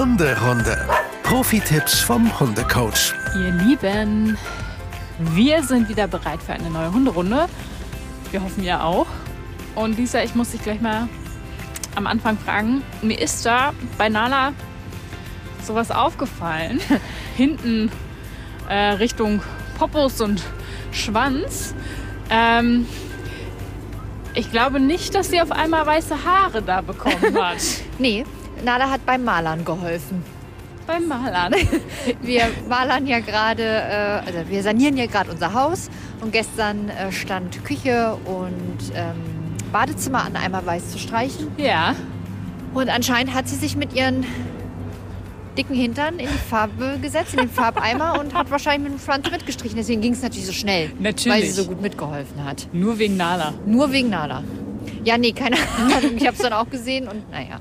Hunderunde. Profi-Tipps vom Hundecoach. Ihr Lieben, wir sind wieder bereit für eine neue Hunderunde. Wir hoffen ja auch. Und Lisa, ich muss dich gleich mal am Anfang fragen. Mir ist da bei Nala sowas aufgefallen. Hinten äh, Richtung Popos und Schwanz. Ähm, ich glaube nicht, dass sie auf einmal weiße Haare da bekommen hat. Nee, Nala hat beim Malern geholfen. Beim Malern. Wir malern ja gerade, äh, also wir sanieren ja gerade unser Haus und gestern äh, stand Küche und ähm, Badezimmer an, einmal weiß zu streichen. Ja. Und anscheinend hat sie sich mit ihren dicken Hintern in die Farbe gesetzt, in den Farbeimer und hat wahrscheinlich mit dem Schwanz mitgestrichen. Deswegen ging es natürlich so schnell, Natürlich. weil sie so gut mitgeholfen hat. Nur wegen Nala. Nur wegen Nala. Ja, nee, keine Ahnung. Ich habe es dann auch gesehen und naja,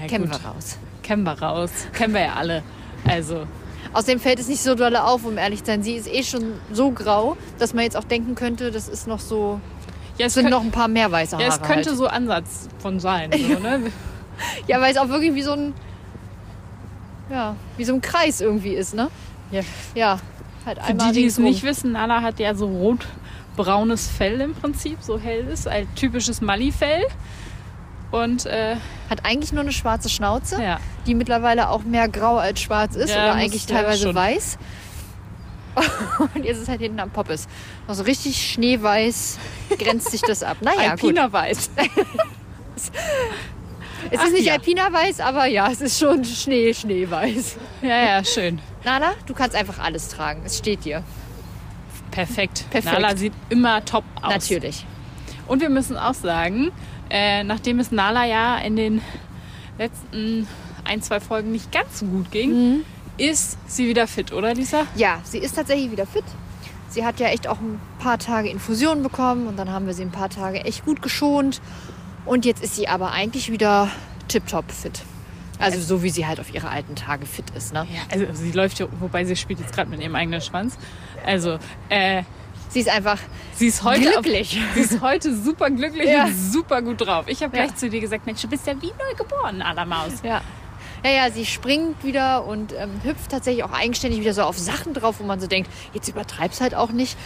Ja, kennen gut. wir raus. Kennen wir raus. Kennen wir ja alle. Also, Außerdem fällt es nicht so doll auf, um ehrlich zu sein. Sie ist eh schon so grau, dass man jetzt auch denken könnte, das ist noch so, ja, es, sind könnt, noch ein paar mehr weiße Haare. ja, es könnte halt. so Ansatz von sein. So, ne? Ja, weil es auch wirklich wie so ein, ja, wie so ein Kreis irgendwie ist, ne? Ja. Ja, halt Für die, die es nicht wissen, Nala hat ja so rot-braunes Fell im Prinzip, so hell ist, ein typisches Mali-Fell. Und äh, Hat eigentlich nur eine schwarze Schnauze, ja, die mittlerweile auch mehr grau als schwarz ist Ja, oder eigentlich teilweise schon. weiß. Und jetzt ist es halt hinten am Poppes. Noch so richtig schneeweiß grenzt sich das ab. Naja, gut. Alpina weiß. Es Ach ist nicht ja. Alpina weiß, aber ja, es ist schon Schnee, Schneeweiß. Ja, ja, schön. Nala, du kannst einfach alles tragen. Es steht dir. Perfekt. Perfekt. Nala sieht immer top aus. Natürlich. Und wir müssen auch sagen, äh, nachdem es Nala ja in den letzten ein, zwei Folgen nicht ganz so gut ging, Mhm. ist sie wieder fit, oder Lisa? Ja, sie ist tatsächlich wieder fit. Sie hat ja echt auch ein paar Tage Infusionen bekommen und dann haben wir sie ein paar Tage echt gut geschont. Und jetzt ist sie aber eigentlich wieder tipptopp fit. Also so wie sie halt auf ihre alten Tage fit ist. Ne? Ja, also sie läuft ja, wobei sie spielt jetzt gerade mit ihrem eigenen Schwanz. Also, äh, Sie ist einfach sie ist heute glücklich. Auf, sie ist heute super glücklich Ja. und super gut drauf. Ich habe Ja. gleich zu dir gesagt, Mensch, du bist ja wie neu geboren, Allermaus. Ja. Ja, ja, sie springt wieder und ähm, hüpft tatsächlich auch eigenständig wieder so auf Sachen drauf, wo man so denkt, jetzt übertreib's halt auch nicht.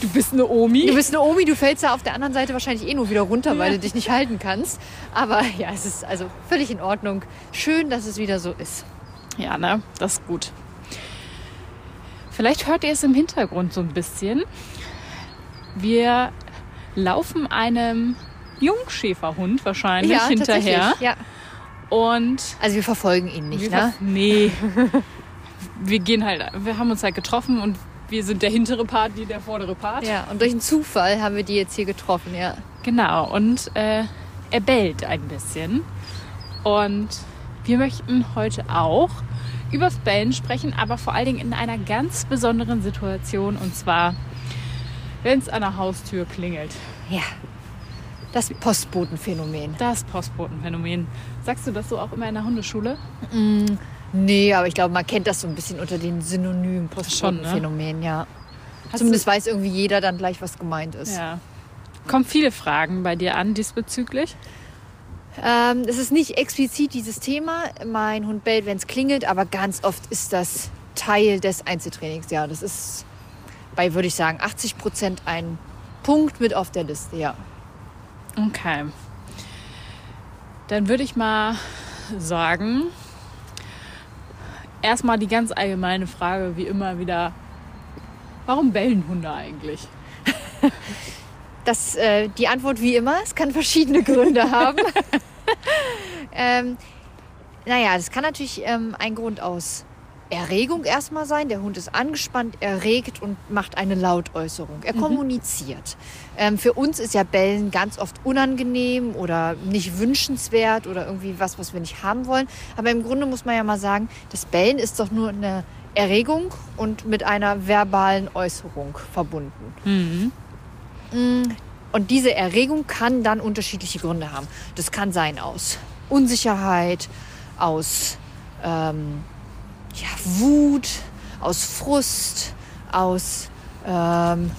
Du bist eine Omi. Du bist eine Omi, du fällst da auf der anderen Seite wahrscheinlich eh nur wieder runter, weil du dich nicht halten kannst. Aber ja, es ist also völlig in Ordnung. Schön, dass es wieder so ist. Ja, ne? Das ist gut. Vielleicht hört ihr es im Hintergrund so ein bisschen. Wir laufen einem Jungschäferhund wahrscheinlich hinterher. tatsächlich, Ja. Und Also wir verfolgen ihn nicht, ne? nee. wir gehen halt, wir haben uns halt getroffen und wir sind der hintere Part, die der vordere Part. Ja, und durch einen Zufall haben wir die jetzt hier getroffen, ja. Genau, und äh, er bellt ein bisschen. Und wir möchten heute auch übers Bellen sprechen, aber vor allen Dingen in einer ganz besonderen Situation. Und zwar, wenn es an der Haustür klingelt. Ja. Das Postbotenphänomen. Das Postbotenphänomen. Sagst du das so auch immer in der Hundeschule? Nee, aber ich glaube, man kennt das so ein bisschen unter den Synonymen ne? Postbotenphänomen, ja. Hast Zumindest weiß irgendwie jeder dann gleich, was gemeint ist. Ja. Kommen viele Fragen bei dir an diesbezüglich? Ähm, es ist nicht explizit dieses Thema. Mein Hund bellt, wenn es klingelt, aber ganz oft ist das Teil des Einzeltrainings. Ja, das ist bei, würde ich sagen, 80 Prozent ein Punkt mit auf der Liste, ja. Okay. Dann würde ich mal sagen, erstmal die ganz allgemeine Frage, wie immer wieder, warum bellen Hunde eigentlich? Das, äh, die Antwort wie immer, es kann verschiedene Gründe haben. ähm, naja, das kann natürlich ähm, ein Grund aus Erregung erstmal sein. Der Hund ist angespannt, erregt und macht eine Lautäußerung. Er kommuniziert. Ähm, für uns ist ja Bellen ganz oft unangenehm oder nicht wünschenswert oder irgendwie was, was wir nicht haben wollen. Aber im Grunde muss man ja mal sagen, das Bellen ist doch nur eine Erregung und mit einer verbalen Äußerung verbunden. Und diese Erregung kann dann unterschiedliche Gründe haben. Das kann sein aus Unsicherheit, aus ähm, ja, Wut, aus Frust, aus ähm,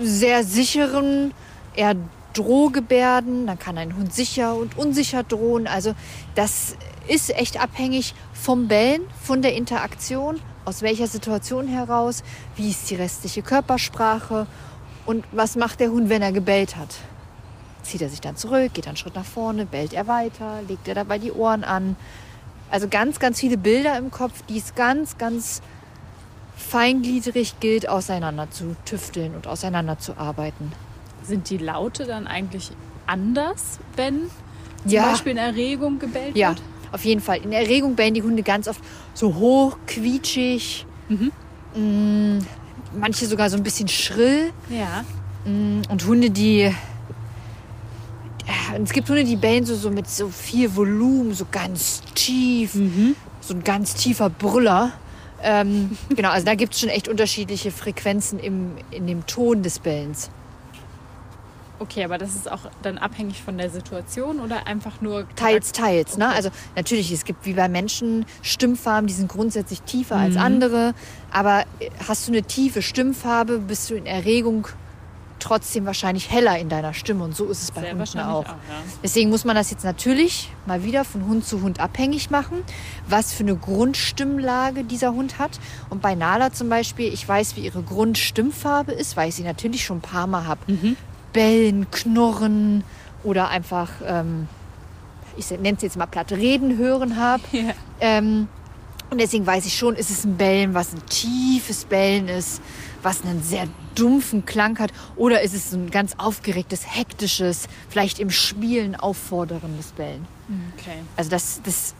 sehr sicheren, eher Drohgebärden, dann kann ein Hund sicher und unsicher drohen. Also das ist echt abhängig vom Bellen, von der Interaktion, aus welcher Situation heraus, wie ist die restliche Körpersprache und was macht der Hund, wenn er gebellt hat. Zieht er sich dann zurück, geht einen Schritt nach vorne, bellt er weiter, legt er dabei die Ohren an. Also ganz, ganz viele Bilder im Kopf, die es ganz, ganz feingliedrig gilt, auseinander zu tüfteln und auseinander zu arbeiten. Sind die Laute dann eigentlich anders, wenn zum Ja. Beispiel in Erregung gebellt Ja, wird? auf jeden Fall. In Erregung bellen die Hunde ganz oft so hoch, quietschig. Mm, manche sogar so ein bisschen schrill. Ja. Mm, Und Hunde, die. äh, Es gibt Hunde, die bellen so, so mit so viel Volumen, so ganz tief. So ein ganz tiefer Brüller. Ähm, genau, also da gibt es schon echt unterschiedliche Frequenzen im, in dem Ton des Bellens. Okay, aber das ist auch dann abhängig von der Situation oder einfach nur Teils, teils. Ne? Okay. Also natürlich, es gibt wie bei Menschen Stimmfarben, die sind grundsätzlich tiefer als andere. Aber äh, hast du eine tiefe Stimmfarbe, bist du in Erregung trotzdem wahrscheinlich heller in deiner Stimme. Und so ist es bei Sehr Hunden auch. auch, ja. Deswegen muss man das jetzt natürlich mal wieder von Hund zu Hund abhängig machen, was für eine Grundstimmlage dieser Hund hat. Und bei Nala zum Beispiel, ich weiß, wie ihre Grundstimmfarbe ist, weil ich sie natürlich schon ein paar Mal habe. Bellen, Knurren oder einfach, ähm, ich nenne es jetzt mal platt, reden hören habe. Ja. Ähm, und deswegen weiß ich schon, ist es ein Bellen, was ein tiefes Bellen ist, was einen sehr dumpfen Klang hat, oder ist es ein ganz aufgeregtes, hektisches, vielleicht im Spielen aufforderndes Bellen. Okay. Also das, das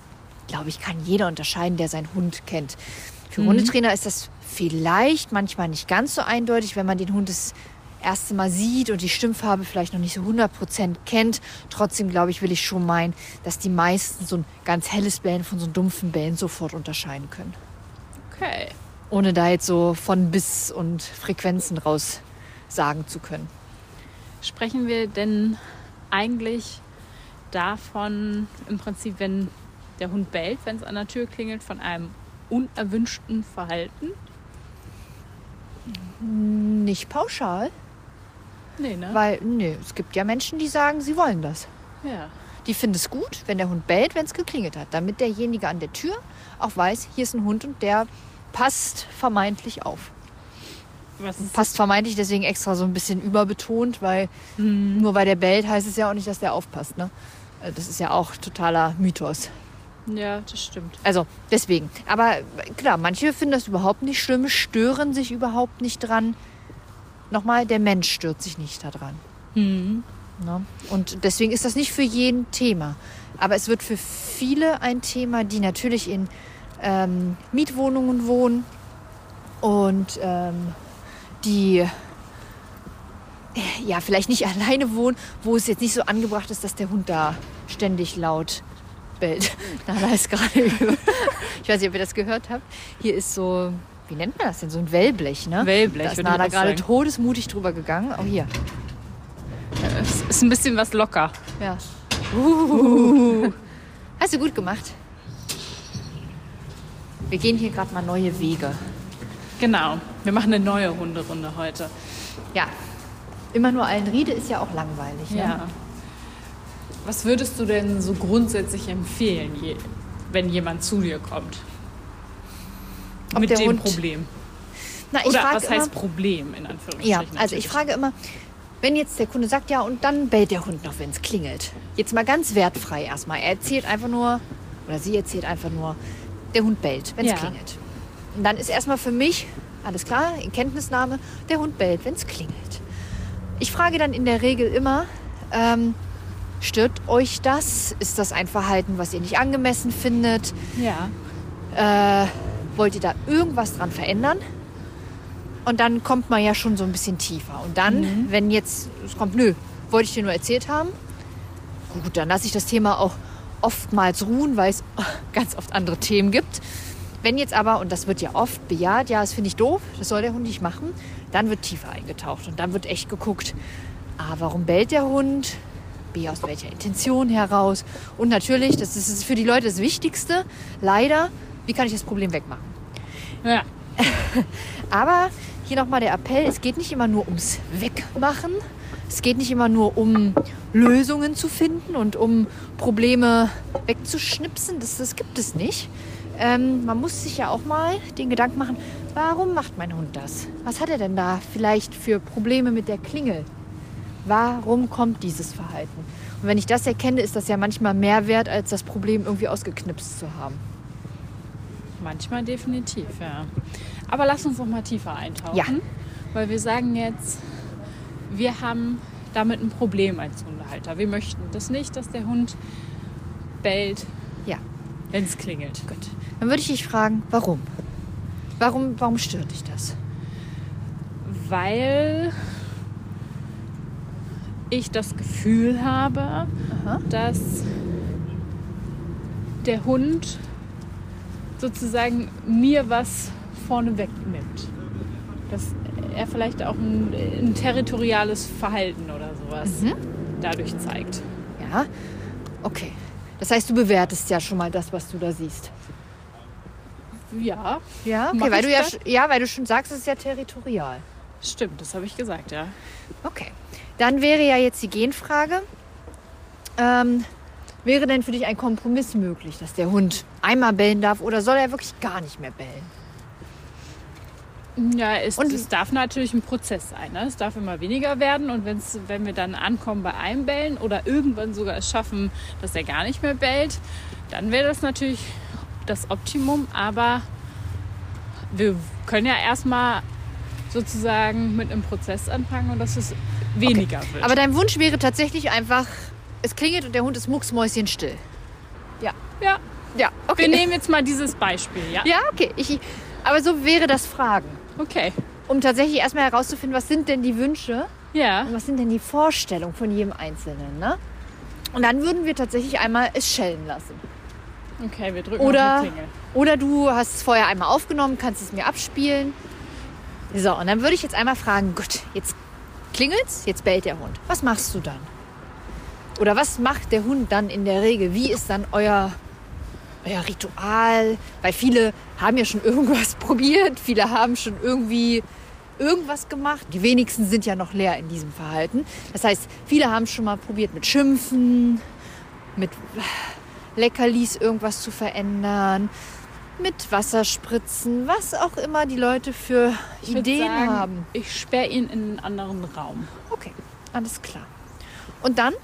glaube ich, kann jeder unterscheiden, der seinen Hund kennt. Für Hundetrainer ist das vielleicht manchmal nicht ganz so eindeutig, wenn man den Hund das erste Mal sieht und die Stimmfarbe vielleicht noch nicht so 100% kennt. Trotzdem, glaube ich, will ich schon meinen, dass die meisten so ein ganz helles Bellen von so einem dumpfen Bellen sofort unterscheiden können. Okay. Ohne da jetzt so von bis und Frequenzen raus sagen zu können. Sprechen wir denn eigentlich davon, im Prinzip, wenn der Hund bellt, wenn es an der Tür klingelt, von einem unerwünschten Verhalten? Nicht pauschal, Nee, ne? weil nee, es gibt ja Menschen, die sagen, sie wollen das. ja. Die finden es gut, wenn der Hund bellt, wenn es geklingelt hat, damit derjenige an der Tür auch weiß, hier ist ein Hund und der passt vermeintlich auf. Passt vermeintlich deswegen extra so ein bisschen überbetont, weil nur weil der bellt, heißt es ja auch nicht, dass der aufpasst. Ne? Äh, Das ist ja auch totaler Mythos. Ja, das stimmt. Also deswegen. Aber klar, manche finden das überhaupt nicht schlimm, stören sich überhaupt nicht dran. Nochmal, der Mensch stört sich nicht daran. Hm. Ne? Und deswegen ist das nicht für jeden Thema. Aber es wird für viele ein Thema, die natürlich in ähm, Mietwohnungen wohnen und ähm, die ja vielleicht nicht alleine wohnen, wo es jetzt nicht so angebracht ist, dass der Hund da ständig laut bellt. Nala ist gerade. Ich weiß nicht, ob ihr das gehört habt. Hier ist so, wie nennt man das denn? So ein Wellblech, ne? Wellblech, Da ist auch gerade sagen. todesmutig drüber gegangen. Auch hier. Es ist ein bisschen was locker. Ja. Uh. Hast du gut gemacht. Wir gehen hier gerade mal neue Wege. Genau. Wir machen eine neue Hunderunde heute. Ja. Immer nur Allenriede ist ja auch langweilig. Ne? Ja. Was würdest du denn so grundsätzlich empfehlen, wenn jemand zu dir kommt? Ob Mit der dem Hund- Problem. Na, ich Oder was immer, heißt Problem in Ja, Anführungsstrichen? also ich natürlich. frage immer, wenn jetzt der Kunde sagt, ja, und dann bellt der Hund noch, wenn es klingelt. Jetzt mal ganz wertfrei erstmal. Er erzählt einfach nur, oder sie erzählt einfach nur, der Hund bellt, wenn es Ja. klingelt. Und dann ist erstmal für mich, alles klar, in Kenntnisnahme, der Hund bellt, wenn es klingelt. Ich frage dann in der Regel immer, ähm, stört euch das? Ist das ein Verhalten, was ihr nicht angemessen findet? Ja. Äh, wollt ihr da irgendwas dran verändern? Und dann kommt man ja schon so ein bisschen tiefer. Und dann, wenn jetzt es kommt, nö, wollte ich dir nur erzählt haben, gut, dann lasse ich das Thema auch oftmals ruhen, weil es ganz oft andere Themen gibt. Wenn jetzt aber, und das wird ja oft bejaht, ja, das finde ich doof, das soll der Hund nicht machen, dann wird tiefer eingetaucht und dann wird echt geguckt, A, warum bellt der Hund? B, aus welcher Intention heraus? Und natürlich, das ist für die Leute das Wichtigste, leider, wie kann ich das Problem wegmachen? Ja. Aber hier nochmal der Appell, es geht nicht immer nur ums Wegmachen, Es geht nicht immer nur um Lösungen zu finden und um Probleme wegzuschnipsen. Das, das gibt es nicht. Ähm, man muss sich ja auch mal den Gedanken machen, warum macht mein Hund das? Was hat er denn da vielleicht für Probleme mit der Klingel? Warum kommt dieses Verhalten? Und wenn ich das erkenne, ist das ja manchmal mehr wert, als das Problem irgendwie ausgeknipst zu haben. Manchmal definitiv, ja. Aber lass uns noch mal tiefer eintauchen. Ja. Weil wir sagen jetzt, wir haben damit ein Problem als Hundehalter. Wir möchten das nicht, dass der Hund bellt, Ja, wenn es klingelt. gut. Dann würde ich dich fragen, warum? Warum, warum stört dich das? Weil ich das Gefühl habe, Aha. dass der Hund sozusagen mir was vorne wegnimmt. Dass er vielleicht auch ein, ein territoriales Verhalten oder sowas dadurch zeigt. Ja, okay. Das heißt, du bewertest ja schon mal das, was du da siehst. Ja, Ja, okay, weil du ja, ja, weil du schon sagst, es ist ja territorial. stimmt, das habe ich gesagt, ja. Okay. Dann wäre ja jetzt die Genfrage. Ähm, wäre denn für dich ein Kompromiss möglich, dass der Hund einmal bellen darf oder soll er wirklich gar nicht mehr bellen? Ja, es, Und- es darf natürlich ein Prozess sein. Ne? Es darf immer weniger werden und wenn's, wenn wir dann ankommen bei einem Bellen oder irgendwann sogar es schaffen, dass er gar nicht mehr bellt, dann wäre das natürlich das Optimum. Aber wir können ja erstmal sozusagen mit einem Prozess anfangen und dass es weniger wird. Aber dein Wunsch wäre tatsächlich einfach, es klingelt und der Hund ist mucksmäuschenstill. ja, Ja, okay. wir nehmen jetzt mal dieses Beispiel. Ja, ja, okay. Ich, aber so wäre das Fragen. okay. Um tatsächlich erstmal herauszufinden, was sind denn die Wünsche Ja, und was sind denn die Vorstellungen von jedem Einzelnen. Ne? Und dann würden wir tatsächlich einmal es schellen lassen. okay, wir drücken Oder- auf die Klingel. Oder du hast es vorher einmal aufgenommen, kannst es mir abspielen. So, und dann würde ich jetzt einmal fragen, gut, jetzt klingelt's, jetzt bellt der Hund. Was machst du dann? Oder was macht der Hund dann in der Regel? Wie ist dann euer, euer Ritual? Weil viele haben ja schon irgendwas probiert, viele haben schon irgendwie irgendwas gemacht. Die wenigsten sind ja noch leer in diesem Verhalten. Das heißt, viele haben schon mal probiert mit Schimpfen, mit Leckerlis irgendwas zu verändern, mit Wasserspritzen, was auch immer die Leute für Ich Ideen sagen, haben. Ich sperre ihn in einen anderen Raum. Okay, alles klar. Und dann,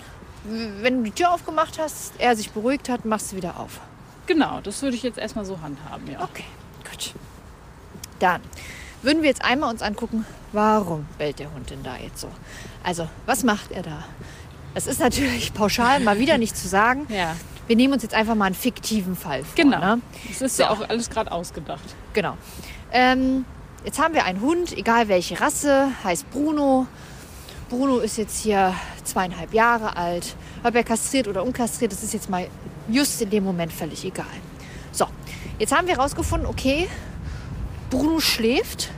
wenn du die Tür aufgemacht hast, er sich beruhigt hat, machst du wieder auf. Genau, das würde ich jetzt erstmal so handhaben, ja. Okay, gut. Dann würden wir jetzt einmal uns angucken, warum bellt der Hund denn da jetzt so? Also, was macht er da? Es ist natürlich pauschal mal wieder nicht zu sagen. Ja, Wir nehmen uns jetzt einfach mal einen fiktiven Fall vor. genau. Ne? Das ist So. ja auch alles gerade ausgedacht. Genau. Ähm, jetzt haben wir einen Hund, egal welche Rasse, heißt Bruno. Bruno ist jetzt hier zweieinhalb Jahre alt. Ob er kastriert oder unkastriert, das ist jetzt mal just in dem Moment völlig egal. So, jetzt haben wir herausgefunden, okay, Bruno schläft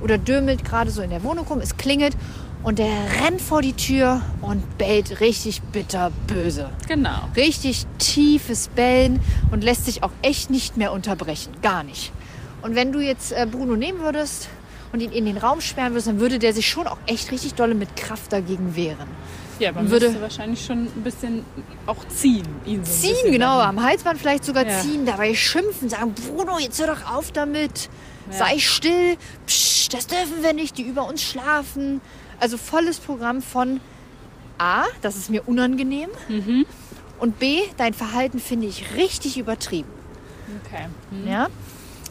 oder dürmelt gerade so in der Wohnung rum, es klingelt und er rennt vor die Tür und bellt richtig bitterböse Genau. richtig tiefes Bellen und lässt sich auch echt nicht mehr unterbrechen. Gar nicht. Und wenn du jetzt äh, Bruno nehmen würdest und ihn in den Raum sperren würdest, dann würde der sich schon auch echt richtig dolle mit Kraft dagegen wehren. Ja, man Würde- müsste wahrscheinlich schon ein bisschen auch ziehen. Ihn so Ziehen, genau, dann. am Halsband vielleicht sogar Ja. ziehen, dabei schimpfen, sagen, Bruno, jetzt hör doch auf damit. Ja. Sei still. Psch, das dürfen wir nicht, die über uns schlafen. Also volles Programm von A, das ist mir unangenehm. Mhm. Und B, dein Verhalten finde ich richtig übertrieben. Okay. Hm. Ja?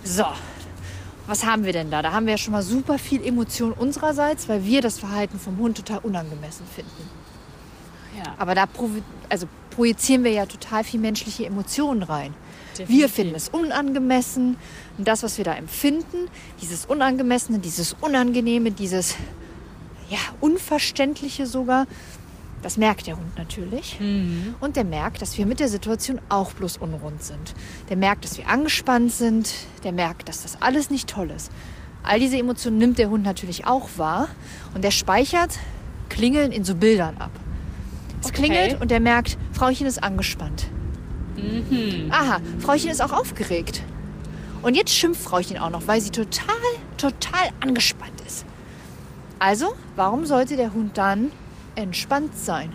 So. Was haben wir denn da? Da haben wir ja schon mal super viel Emotion unsererseits, weil wir das Verhalten vom Hund total unangemessen finden. Ja, Aber da also projizieren wir ja total viel menschliche Emotionen rein. Wir definitiv. finden es unangemessen und das, was wir da empfinden, dieses Unangemessene, dieses Unangenehme, dieses ja, Unverständliche sogar, das merkt der Hund natürlich. Mhm. Und der merkt, dass wir mit der Situation auch bloß unrund sind. Der merkt, dass wir angespannt sind. Der merkt, dass das alles nicht toll ist. All diese Emotionen nimmt der Hund natürlich auch wahr. Und der speichert Klingeln in so Bildern ab. Es Okay. klingelt und der merkt, Frauchen ist angespannt. Aha, Frauchen ist auch aufgeregt. Und jetzt schimpft Frauchen auch noch, weil sie total, total angespannt ist. Also, warum sollte der Hund dann entspannt sein.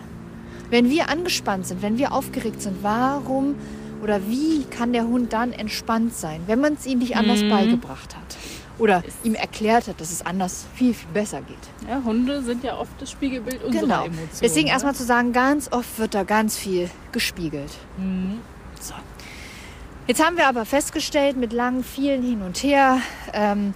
Wenn wir angespannt sind, wenn wir aufgeregt sind, warum oder wie kann der Hund dann entspannt sein, wenn man es ihm nicht anders beigebracht hat? Oder ihm erklärt hat, dass es anders viel, viel besser geht. Ja, Hunde sind ja oft das Spiegelbild unserer Genau. Emotionen. Deswegen ne? erstmal zu sagen, ganz oft wird da ganz viel gespiegelt. So. Jetzt haben wir aber festgestellt, mit langen, vielen Hin und Her, ähm,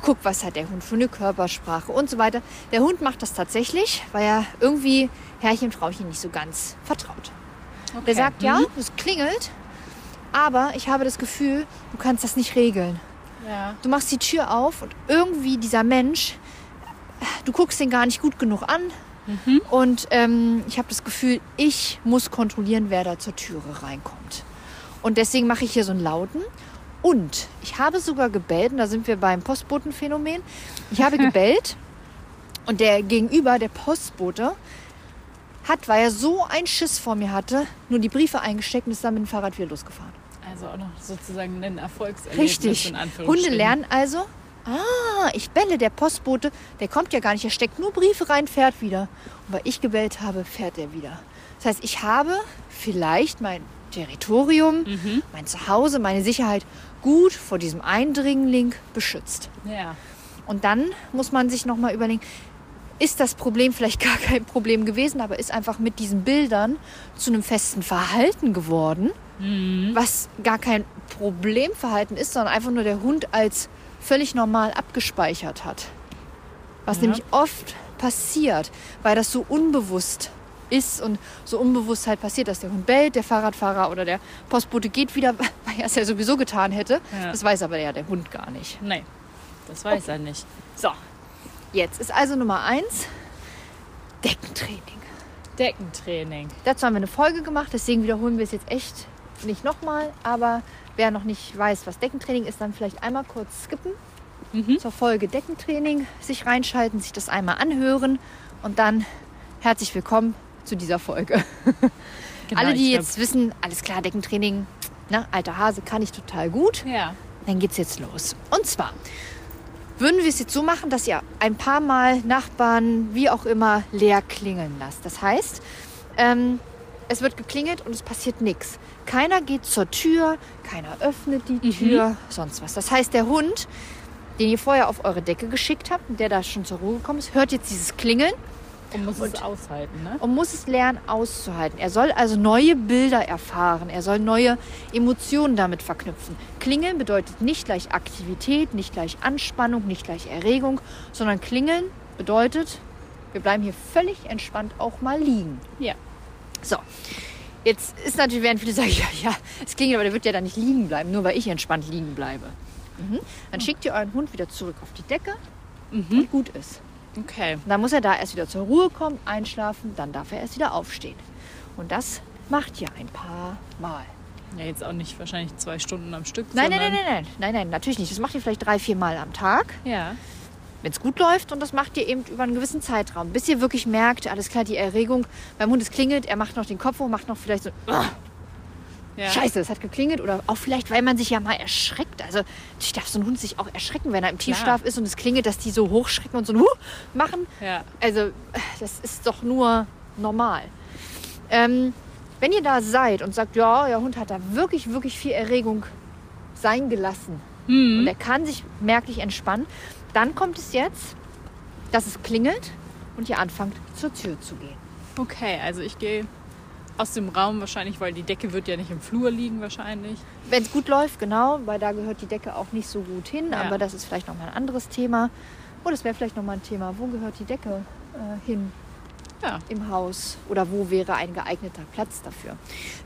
geguckt, was hat der Hund für eine Körpersprache und so weiter. Der Hund macht das tatsächlich, weil er irgendwie Herrchen, Frauchen nicht so ganz vertraut. Okay. Der sagt, ja, Mhm. es klingelt, aber ich habe das Gefühl, du kannst das nicht regeln. Ja. Du machst die Tür auf und irgendwie dieser Mensch, du guckst den gar nicht gut genug an. Und ähm, ich habe das Gefühl, ich muss kontrollieren, wer da zur Türe reinkommt. Und deswegen mache ich hier so einen Lauten. Und ich habe sogar gebellt, und da sind wir beim Postbotenphänomen. Ich habe gebellt und der Gegenüber, der Postbote, hat, weil er so einen Schiss vor mir hatte, nur die Briefe eingesteckt und ist dann mit dem Fahrrad wieder losgefahren. Also auch noch sozusagen ein Erfolgserlebnis Richtig. Hunde lernen also, ah, ich belle, der Postbote, der kommt ja gar nicht, er steckt nur Briefe rein, fährt wieder. Und weil ich gebellt habe, fährt er wieder. Das heißt, ich habe vielleicht mein Territorium, Mhm. mein Zuhause, meine Sicherheit gut vor diesem Eindringling beschützt. Ja. Und dann muss man sich nochmal überlegen, ist das Problem vielleicht gar kein Problem gewesen, aber ist einfach mit diesen Bildern zu einem festen Verhalten geworden, was gar kein Problemverhalten ist, sondern einfach nur der Hund als völlig normal abgespeichert hat. Was Ja. nämlich oft passiert, weil das so unbewusst ist und so unbewusst halt passiert, dass der Hund bellt, der Fahrradfahrer oder der Postbote geht wieder, weil er es ja sowieso getan hätte. Ja. Das weiß aber ja der Hund gar nicht. Nee, das weiß er nicht. So, jetzt ist also Nummer eins Deckentraining. Deckentraining. Dazu haben wir eine Folge gemacht, deswegen wiederholen wir es jetzt echt nicht nochmal. Aber wer noch nicht weiß, was Deckentraining ist, dann vielleicht einmal kurz skippen zur Folge Deckentraining, sich reinschalten, sich das einmal anhören und dann herzlich willkommen zu dieser Folge. Genau, Alle, die jetzt wissen, alles klar, Deckentraining, ne, alter Hase, kann ich total gut. Ja. Dann geht's jetzt los. Und zwar würden wir es jetzt so machen, dass ihr ein paar Mal Nachbarn, wie auch immer, leer klingeln lasst. Das heißt, ähm, es wird geklingelt und es passiert nichts. Keiner geht zur Tür, keiner öffnet die Tür, sonst was. Das heißt, der Hund, den ihr vorher auf eure Decke geschickt habt der da schon zur Ruhe gekommen ist, hört jetzt dieses Klingeln Und muss es aushalten, ne? und muss es lernen auszuhalten. Er soll also neue Bilder erfahren. Er soll neue Emotionen damit verknüpfen. Klingeln bedeutet nicht gleich Aktivität, nicht gleich Anspannung, nicht gleich Erregung, sondern klingeln bedeutet, wir bleiben hier völlig entspannt auch mal liegen. Ja. So. Jetzt ist natürlich, werden viele sagen, ja, ja, es klingelt, aber der wird ja dann nicht liegen bleiben, nur weil ich entspannt liegen bleibe. Mhm. Dann schickt ihr euren Hund wieder zurück auf die Decke und gut ist. Okay. Und dann muss er da erst wieder zur Ruhe kommen, einschlafen, dann darf er erst wieder aufstehen. Und das macht ihr ein paar Mal. Ja, jetzt auch nicht wahrscheinlich zwei Stunden am Stück. Nein, nein, nein, nein, nein, nein, nein, natürlich nicht. Das macht ihr vielleicht drei, vier Mal am Tag, Ja. wenn es gut läuft. Und das macht ihr eben über einen gewissen Zeitraum, bis ihr wirklich merkt, alles klar, die Erregung beim Hund, es klingelt, er macht noch den Kopf hoch, macht noch vielleicht so, "Ah, ja. scheiße, es hat geklingelt. Oder auch vielleicht, weil man sich ja mal erschreckt. Also ich darf so ein Hund sich auch erschrecken, wenn er im Tiefschlaf ist und es klingelt, dass die so hochschrecken und so ein Huh machen. Ja. Also, das ist doch nur normal. Ähm, wenn ihr da seid und sagt, ja, der Hund hat da wirklich, wirklich viel Erregung sein gelassen und er kann sich merklich entspannen, dann kommt es jetzt, dass es klingelt und ihr anfangt zur Tür zu gehen. Okay, also ich gehe aus dem Raum wahrscheinlich, weil die Decke wird ja nicht im Flur liegen wahrscheinlich. Wenn es gut läuft, genau, weil da gehört die Decke auch nicht so gut hin, Ja. aber das ist vielleicht nochmal ein anderes Thema. Oh, das wäre vielleicht nochmal ein Thema. Wo gehört die Decke äh, hin? Ja. im Haus oder wo wäre ein geeigneter Platz dafür.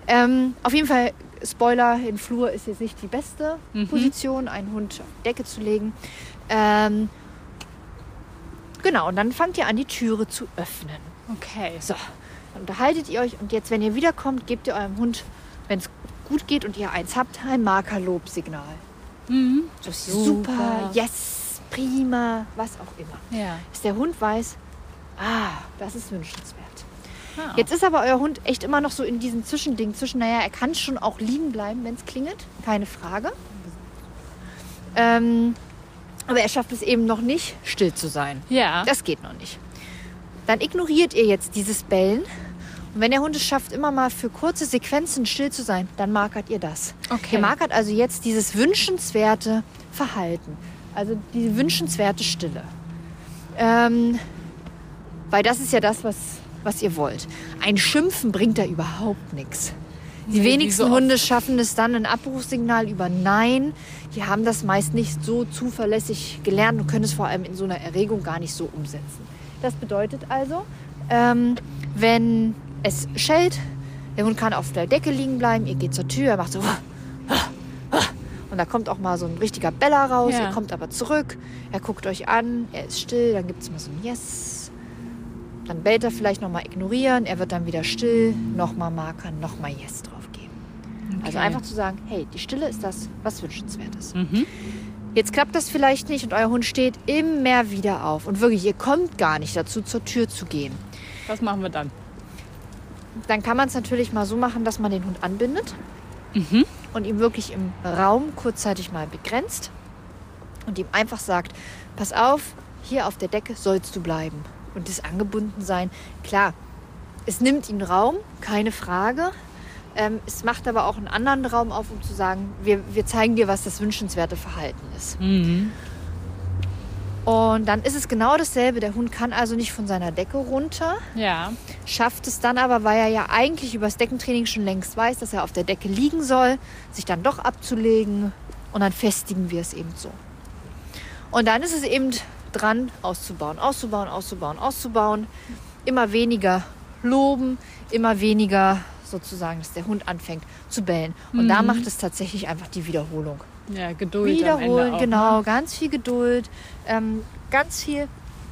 Ähm, auf jeden Fall, Spoiler, im Flur ist jetzt nicht die beste Position, einen Hund auf die Decke zu legen. Ähm, genau, und dann fangt ihr an, die Türe zu öffnen. Okay. So, dann unterhaltet ihr euch und jetzt, wenn ihr wiederkommt, gebt ihr eurem Hund, wenn es gut geht und ihr eins habt, ein Markerlobsignal. Mhm. So, super, Super. yes, prima, was auch immer. Ja. Dass der Hund weiß, ah, das ist wünschenswert. Ah. Jetzt ist aber euer Hund echt immer noch so in diesem Zwischending zwischen, naja, er kann schon auch liegen bleiben, wenn es klingelt, keine Frage. Ähm, aber er schafft es eben noch nicht, still zu sein. Ja. Das geht noch nicht. Dann ignoriert ihr jetzt dieses Bellen. Und wenn der Hund es schafft, immer mal für kurze Sequenzen still zu sein, dann markert ihr das. Okay. Ihr markert also jetzt dieses wünschenswerte Verhalten. Also die wünschenswerte Stille. Ähm, weil das ist ja das, was, was ihr wollt. Ein Schimpfen bringt da überhaupt nichts. Die Nee, wenigsten so. Hunde schaffen es dann, ein Abrufsignal über Nein. Die haben das meist nicht so zuverlässig gelernt und können es vor allem in so einer Erregung gar nicht so umsetzen. Das bedeutet also, ähm, wenn es schellt, der Hund kann auf der Decke liegen bleiben, ihr geht zur Tür, er macht so und da kommt auch mal so ein richtiger Beller raus, Ja. er kommt aber zurück, er guckt euch an, er ist still, dann gibt es mal so ein Yes. Dann bellt er vielleicht nochmal ignorieren, er wird dann wieder still, nochmal markern, nochmal Yes drauf geben. Also Okay. einfach zu sagen, hey, die Stille ist das, was wünschenswertes. Mhm. Jetzt klappt das vielleicht nicht und euer Hund steht immer wieder auf. Und wirklich, ihr kommt gar nicht dazu, zur Tür zu gehen. Was machen wir dann? Dann kann man es natürlich mal so machen, dass man den Hund anbindet Mhm. und ihm wirklich im Raum kurzzeitig mal begrenzt und ihm einfach sagt, pass auf, hier auf der Decke sollst du bleiben. Und das angebunden sein, klar, es nimmt ihn Raum, keine Frage. Ähm, es macht aber auch einen anderen Raum auf, um zu sagen, wir, wir zeigen dir, was das wünschenswerte Verhalten ist. Mhm. Und dann ist es genau dasselbe. Der Hund kann also nicht von seiner Decke runter, Ja. schafft es dann aber, weil er ja eigentlich über das Deckentraining schon längst weiß, dass er auf der Decke liegen soll, sich dann doch abzulegen und dann festigen wir es eben so. Und dann ist es eben dran, auszubauen, auszubauen, auszubauen, auszubauen. Immer weniger loben, immer weniger sozusagen, dass der Hund anfängt zu bellen. Und da macht es tatsächlich einfach die Wiederholung. Ja, Geduld Wiederholen, auch, genau, Ne? ganz viel Geduld, ähm, ganz viel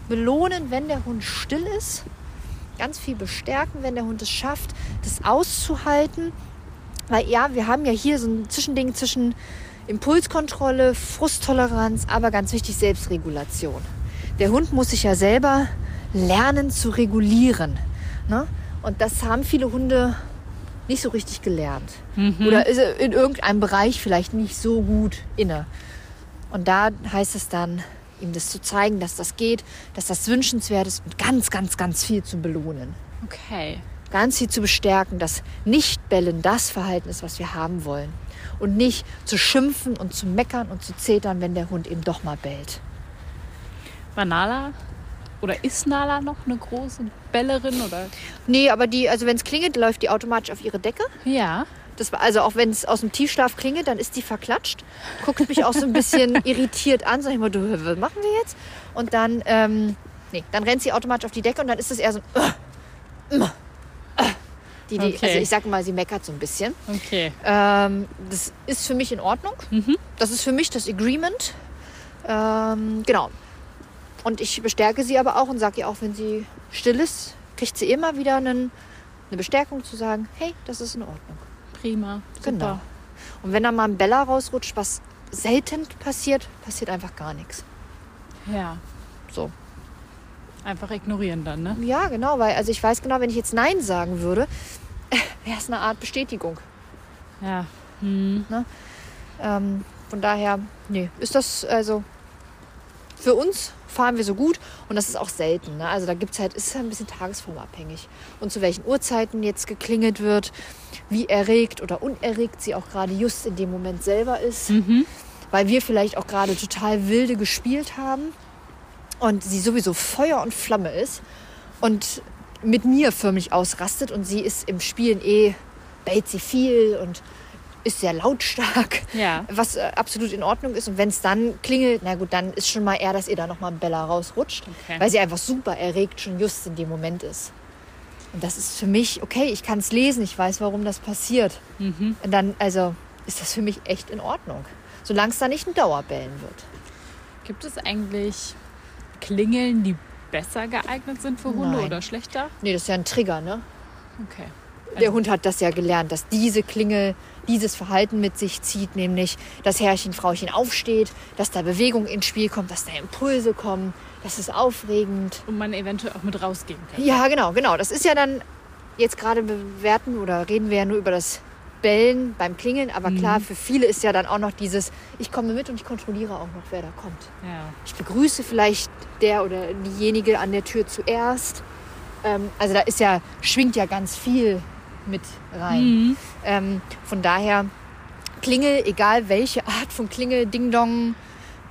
belohnen, wenn der Hund still ist, ganz viel bestärken, wenn der Hund es schafft, das auszuhalten. Weil ja, wir haben ja hier so ein Zwischending zwischen Impulskontrolle, Frusttoleranz, aber ganz wichtig Selbstregulation. Der Hund muss sich ja selber lernen zu regulieren. Ne? Und das haben viele Hunde nicht so richtig gelernt. Oder ist in irgendeinem Bereich vielleicht nicht so gut inne. Und da heißt es dann, ihm das zu zeigen, dass das geht, dass das wünschenswert ist und ganz, ganz, ganz viel zu belohnen. Okay. Ganz viel zu bestärken, dass Nicht-Bellen das Verhalten ist, was wir haben wollen. Und nicht zu schimpfen und zu meckern und zu zetern, wenn der Hund eben doch mal bellt. Nala oder ist Nala noch eine große Bellerin oder? Nee, aber die, also wenn es klingelt, läuft die automatisch auf ihre Decke. Ja. Das also auch wenn es aus dem Tiefschlaf klingelt, dann ist die verklatscht, guckt mich auch so ein bisschen irritiert an, sag ich mal, du, was machen wir jetzt? Und dann, ähm, nee, dann rennt sie automatisch auf die Decke und dann ist es eher so ein, äh, äh. die, die, Okay. also ich sag mal, sie meckert so ein bisschen. Okay. Ähm, das ist für mich in Ordnung. Mhm. Das ist für mich das Agreement. Ähm, genau. Und ich bestärke sie aber auch und sage ihr auch, wenn sie still ist, kriegt sie immer wieder einen, eine Bestärkung zu sagen, hey, das ist in Ordnung. Prima. Super. Genau. Und wenn da mal ein Bella rausrutscht, was selten passiert, passiert einfach gar nichts. Ja. So. Einfach ignorieren dann, ne? Ja, genau, weil also ich weiß genau, wenn ich jetzt Nein sagen würde, wäre es eine Art Bestätigung. Ja. Hm. Ähm, von daher, nee, ist das also für uns fahren wir so gut und das ist auch selten. Ne? Also da gibt es halt, ist halt ein bisschen tagesformabhängig. Und zu welchen Uhrzeiten jetzt geklingelt wird, wie erregt oder unerregt sie auch gerade just in dem Moment selber ist. Mhm. Weil wir vielleicht auch gerade total wilde gespielt haben und sie sowieso Feuer und Flamme ist und mit mir förmlich ausrastet und sie ist im Spielen eh, bellt sie viel und ist sehr lautstark Ja. was äh, absolut in Ordnung ist. Und wenn es dann klingelt, na gut, dann ist schon mal eher, dass ihr da nochmal ein Bella rausrutscht, Okay. weil sie einfach super erregt schon just in dem Moment ist. Und das ist für mich, okay, ich kann es lesen, ich weiß, warum das passiert. Mhm. Und dann, also, ist das für mich echt in Ordnung. Solange es da nicht ein Dauerbellen wird. Gibt es eigentlich Klingeln, die besser geeignet sind für Hunde Nein. oder schlechter? Nee, das ist ja ein Trigger, ne? Okay. Der Hund hat das ja gelernt, dass diese Klingel dieses Verhalten mit sich zieht, nämlich dass Herrchen, Frauchen aufsteht, dass da Bewegung ins Spiel kommt, dass da Impulse kommen, das ist aufregend. Und man eventuell auch mit rausgehen kann. Ja, genau, genau. Das ist ja dann, jetzt gerade bewerten oder reden wir ja nur über das Bellen beim Klingeln, aber klar, für viele ist ja dann auch noch dieses, ich komme mit und ich kontrolliere auch noch, wer da kommt. Ja. Ich begrüße vielleicht der oder diejenige an der Tür zuerst Ähm, also da ist ja, schwingt ja ganz viel mit rein. Mhm. Ähm, von daher Klingel, egal welche Art von Klingel, Ding Dong,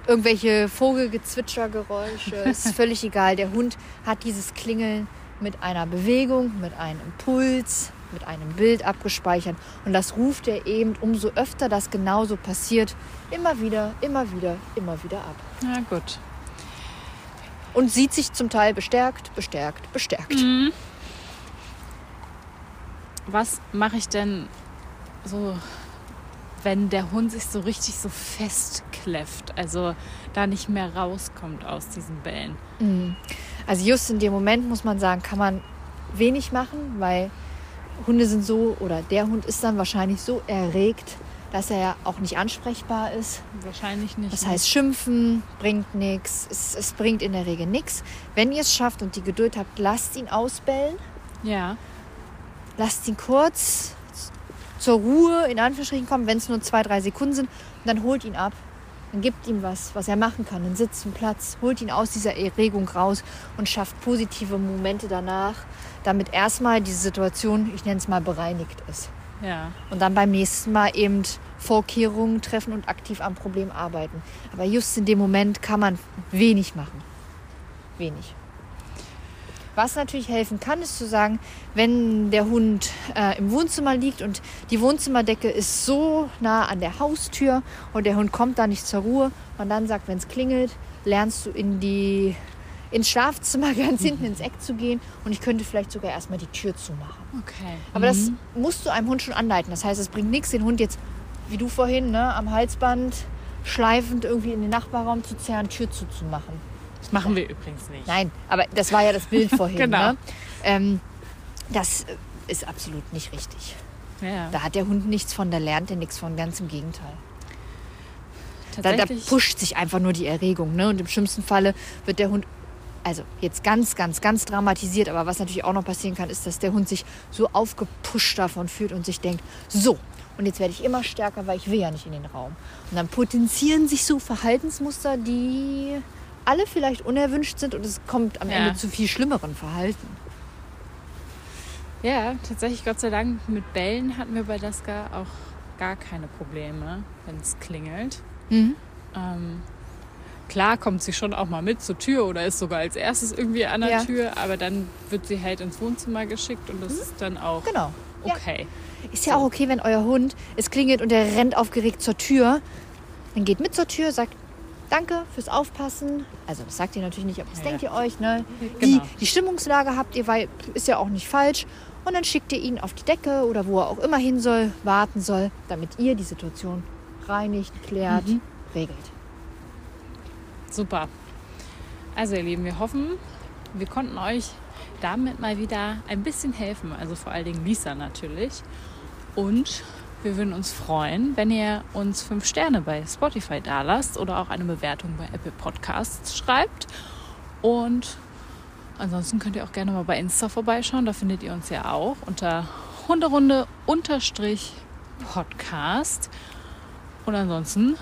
irgendwelche Vogelgezwitschergeräusche, ist völlig egal. Der Hund hat dieses Klingeln mit einer Bewegung, mit einem Impuls, mit einem Bild abgespeichert. Und das ruft er eben, umso öfter das genauso passiert, immer wieder, immer wieder, immer wieder ab. Na gut. Und sieht sich zum Teil bestärkt, bestärkt, bestärkt. Mhm. Was mache ich denn so, wenn der Hund sich so richtig so festkläfft, also da nicht mehr rauskommt aus diesen Bällen? Also just in dem Moment muss man sagen, kann man wenig machen, weil Hunde sind so, oder der Hund ist dann wahrscheinlich so erregt, dass er ja auch nicht ansprechbar ist. Wahrscheinlich nicht. Das ne? heißt, schimpfen bringt nichts. Es, es bringt in der Regel nichts. Wenn ihr es schafft und die Geduld habt, lasst ihn ausbellen. ja. Lasst ihn kurz zur Ruhe in Anführungsstrichen kommen, wenn es nur zwei, drei Sekunden sind. Und dann holt ihn ab. Dann gibt ihm was, was er machen kann. Einen Sitz, einen Platz. Holt ihn aus dieser Erregung raus und schafft positive Momente danach, damit erstmal diese Situation, ich nenne es mal, bereinigt ist. Ja. Und dann beim nächsten Mal eben Vorkehrungen treffen und aktiv am Problem arbeiten. Aber just in dem Moment kann man wenig machen. Wenig. Was natürlich helfen kann, ist zu sagen, wenn der Hund äh, im Wohnzimmer liegt und die Wohnzimmerdecke ist so nah an der Haustür und der Hund kommt da nicht zur Ruhe und dann sagt, wenn es klingelt, lernst du in die, ins Schlafzimmer ganz hinten ins Eck zu gehen und ich könnte vielleicht sogar erstmal die Tür zumachen. Okay. Aber das musst du einem Hund schon anleiten. Das heißt, es bringt nichts, den Hund jetzt, wie du vorhin, ne, am Halsband schleifend irgendwie in den Nachbarraum zu zerren, Tür zuzumachen. Das machen wir übrigens nicht. Nein, aber das war ja das Bild vorhin. Genau. ne? ähm, das äh, ist absolut nicht richtig. Ja. Da hat der Hund nichts von, da lernt er nichts von, ganz im Gegenteil. Da, da pusht sich einfach nur die Erregung. Ne? Und im schlimmsten Falle wird der Hund, also jetzt ganz, ganz, ganz dramatisiert, aber was natürlich auch noch passieren kann, ist, dass der Hund sich so aufgepusht davon fühlt und sich denkt, so, und jetzt werde ich immer stärker, weil ich will ja nicht in den Raum. Und dann potenzieren sich so Verhaltensmuster, die alle vielleicht unerwünscht sind und es kommt am Ja. Ende zu viel schlimmeren Verhalten. Ja, tatsächlich, Gott sei Dank, mit Bällen hatten wir bei Laska auch gar keine Probleme, wenn es klingelt. Mhm. Ähm, klar kommt sie schon auch mal mit zur Tür oder ist sogar als erstes irgendwie an der Ja. Tür, aber dann wird sie halt ins Wohnzimmer geschickt und das ist dann auch Genau. Ja. okay. Ist ja auch okay, wenn euer Hund, es klingelt und er rennt aufgeregt zur Tür. Dann geht mit zur Tür, sagt Danke fürs Aufpassen. Also das sagt ihr natürlich nicht, aber das Ja. denkt ihr euch. Ne? Genau. Die, die Stimmungslage habt ihr, weil ist ja auch nicht falsch. Und dann schickt ihr ihn auf die Decke oder wo er auch immer hin soll, warten soll, damit ihr die Situation reinigt, klärt, Mhm. regelt. Super. Also ihr Lieben, wir hoffen, wir konnten euch damit mal wieder ein bisschen helfen. Also vor allen Dingen Lisa natürlich. Und wir würden uns freuen, wenn ihr uns fünf Sterne bei Spotify dalasst oder auch eine Bewertung bei Apple Podcasts schreibt. Und ansonsten könnt ihr auch gerne mal bei Insta vorbeischauen. Da findet ihr uns ja auch unter Hunderunde unterstrich Podcast. Und ansonsten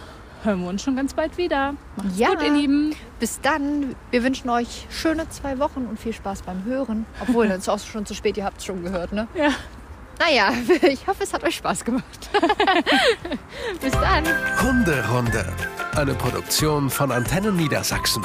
hören wir uns schon ganz bald wieder. Macht's Ja. gut, ihr Lieben. Bis dann. Wir wünschen euch schöne zwei Wochen und viel Spaß beim Hören. Obwohl, es ist auch schon zu spät, ihr habt es schon gehört, ne? Ja. Naja, ich hoffe, es hat euch Spaß gemacht. Bis dann. Hunderunde. Eine Produktion von Antennen Niedersachsen.